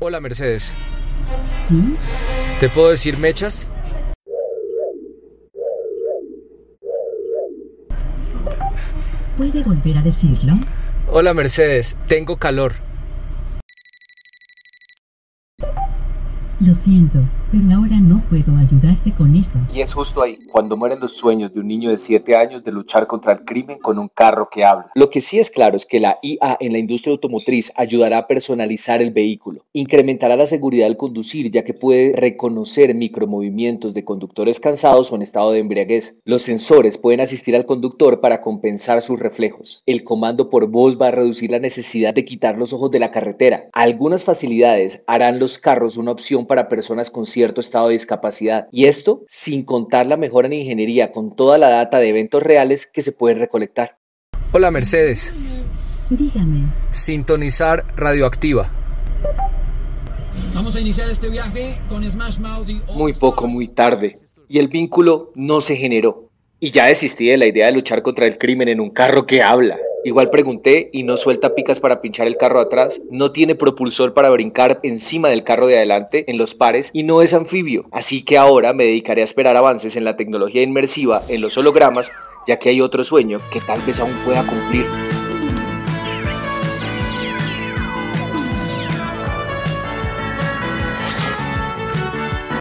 Hola Mercedes. ¿Sí? ¿Te puedo decir mechas? ¿Puede volver a decirlo? Hola Mercedes, tengo calor. Lo siento, pero ahora no puedo ayudarte con eso. Y es justo ahí, cuando mueren los sueños de un niño de 7 años de luchar contra el crimen con un carro que habla. Lo que sí es claro es que la IA en la industria automotriz ayudará a personalizar el vehículo, incrementará la seguridad al conducir ya que puede reconocer micromovimientos de conductores cansados o en estado de embriaguez. Los sensores pueden asistir al conductor para compensar sus reflejos. El comando por voz va a reducir la necesidad de quitar los ojos de la carretera. Algunas facilidades harán los carros una opción para personas con cierto estado de discapacidad. Y esto sin contar la mejora en ingeniería con toda la data de eventos reales que se pueden recolectar. Hola Mercedes. Dígame. Sintonizar radioactiva. Vamos a iniciar este viaje con Smash Mouth y Muy poco, muy tarde. Y el vínculo no se generó. Y ya desistí de la idea de luchar contra el crimen en un carro que habla. Igual pregunté y no suelta picas para pinchar el carro atrás, no tiene propulsor para brincar encima del carro de adelante en los pares y no es anfibio. Así que ahora me dedicaré a esperar avances en la tecnología inmersiva, en los hologramas, ya que hay otro sueño que tal vez aún pueda cumplir.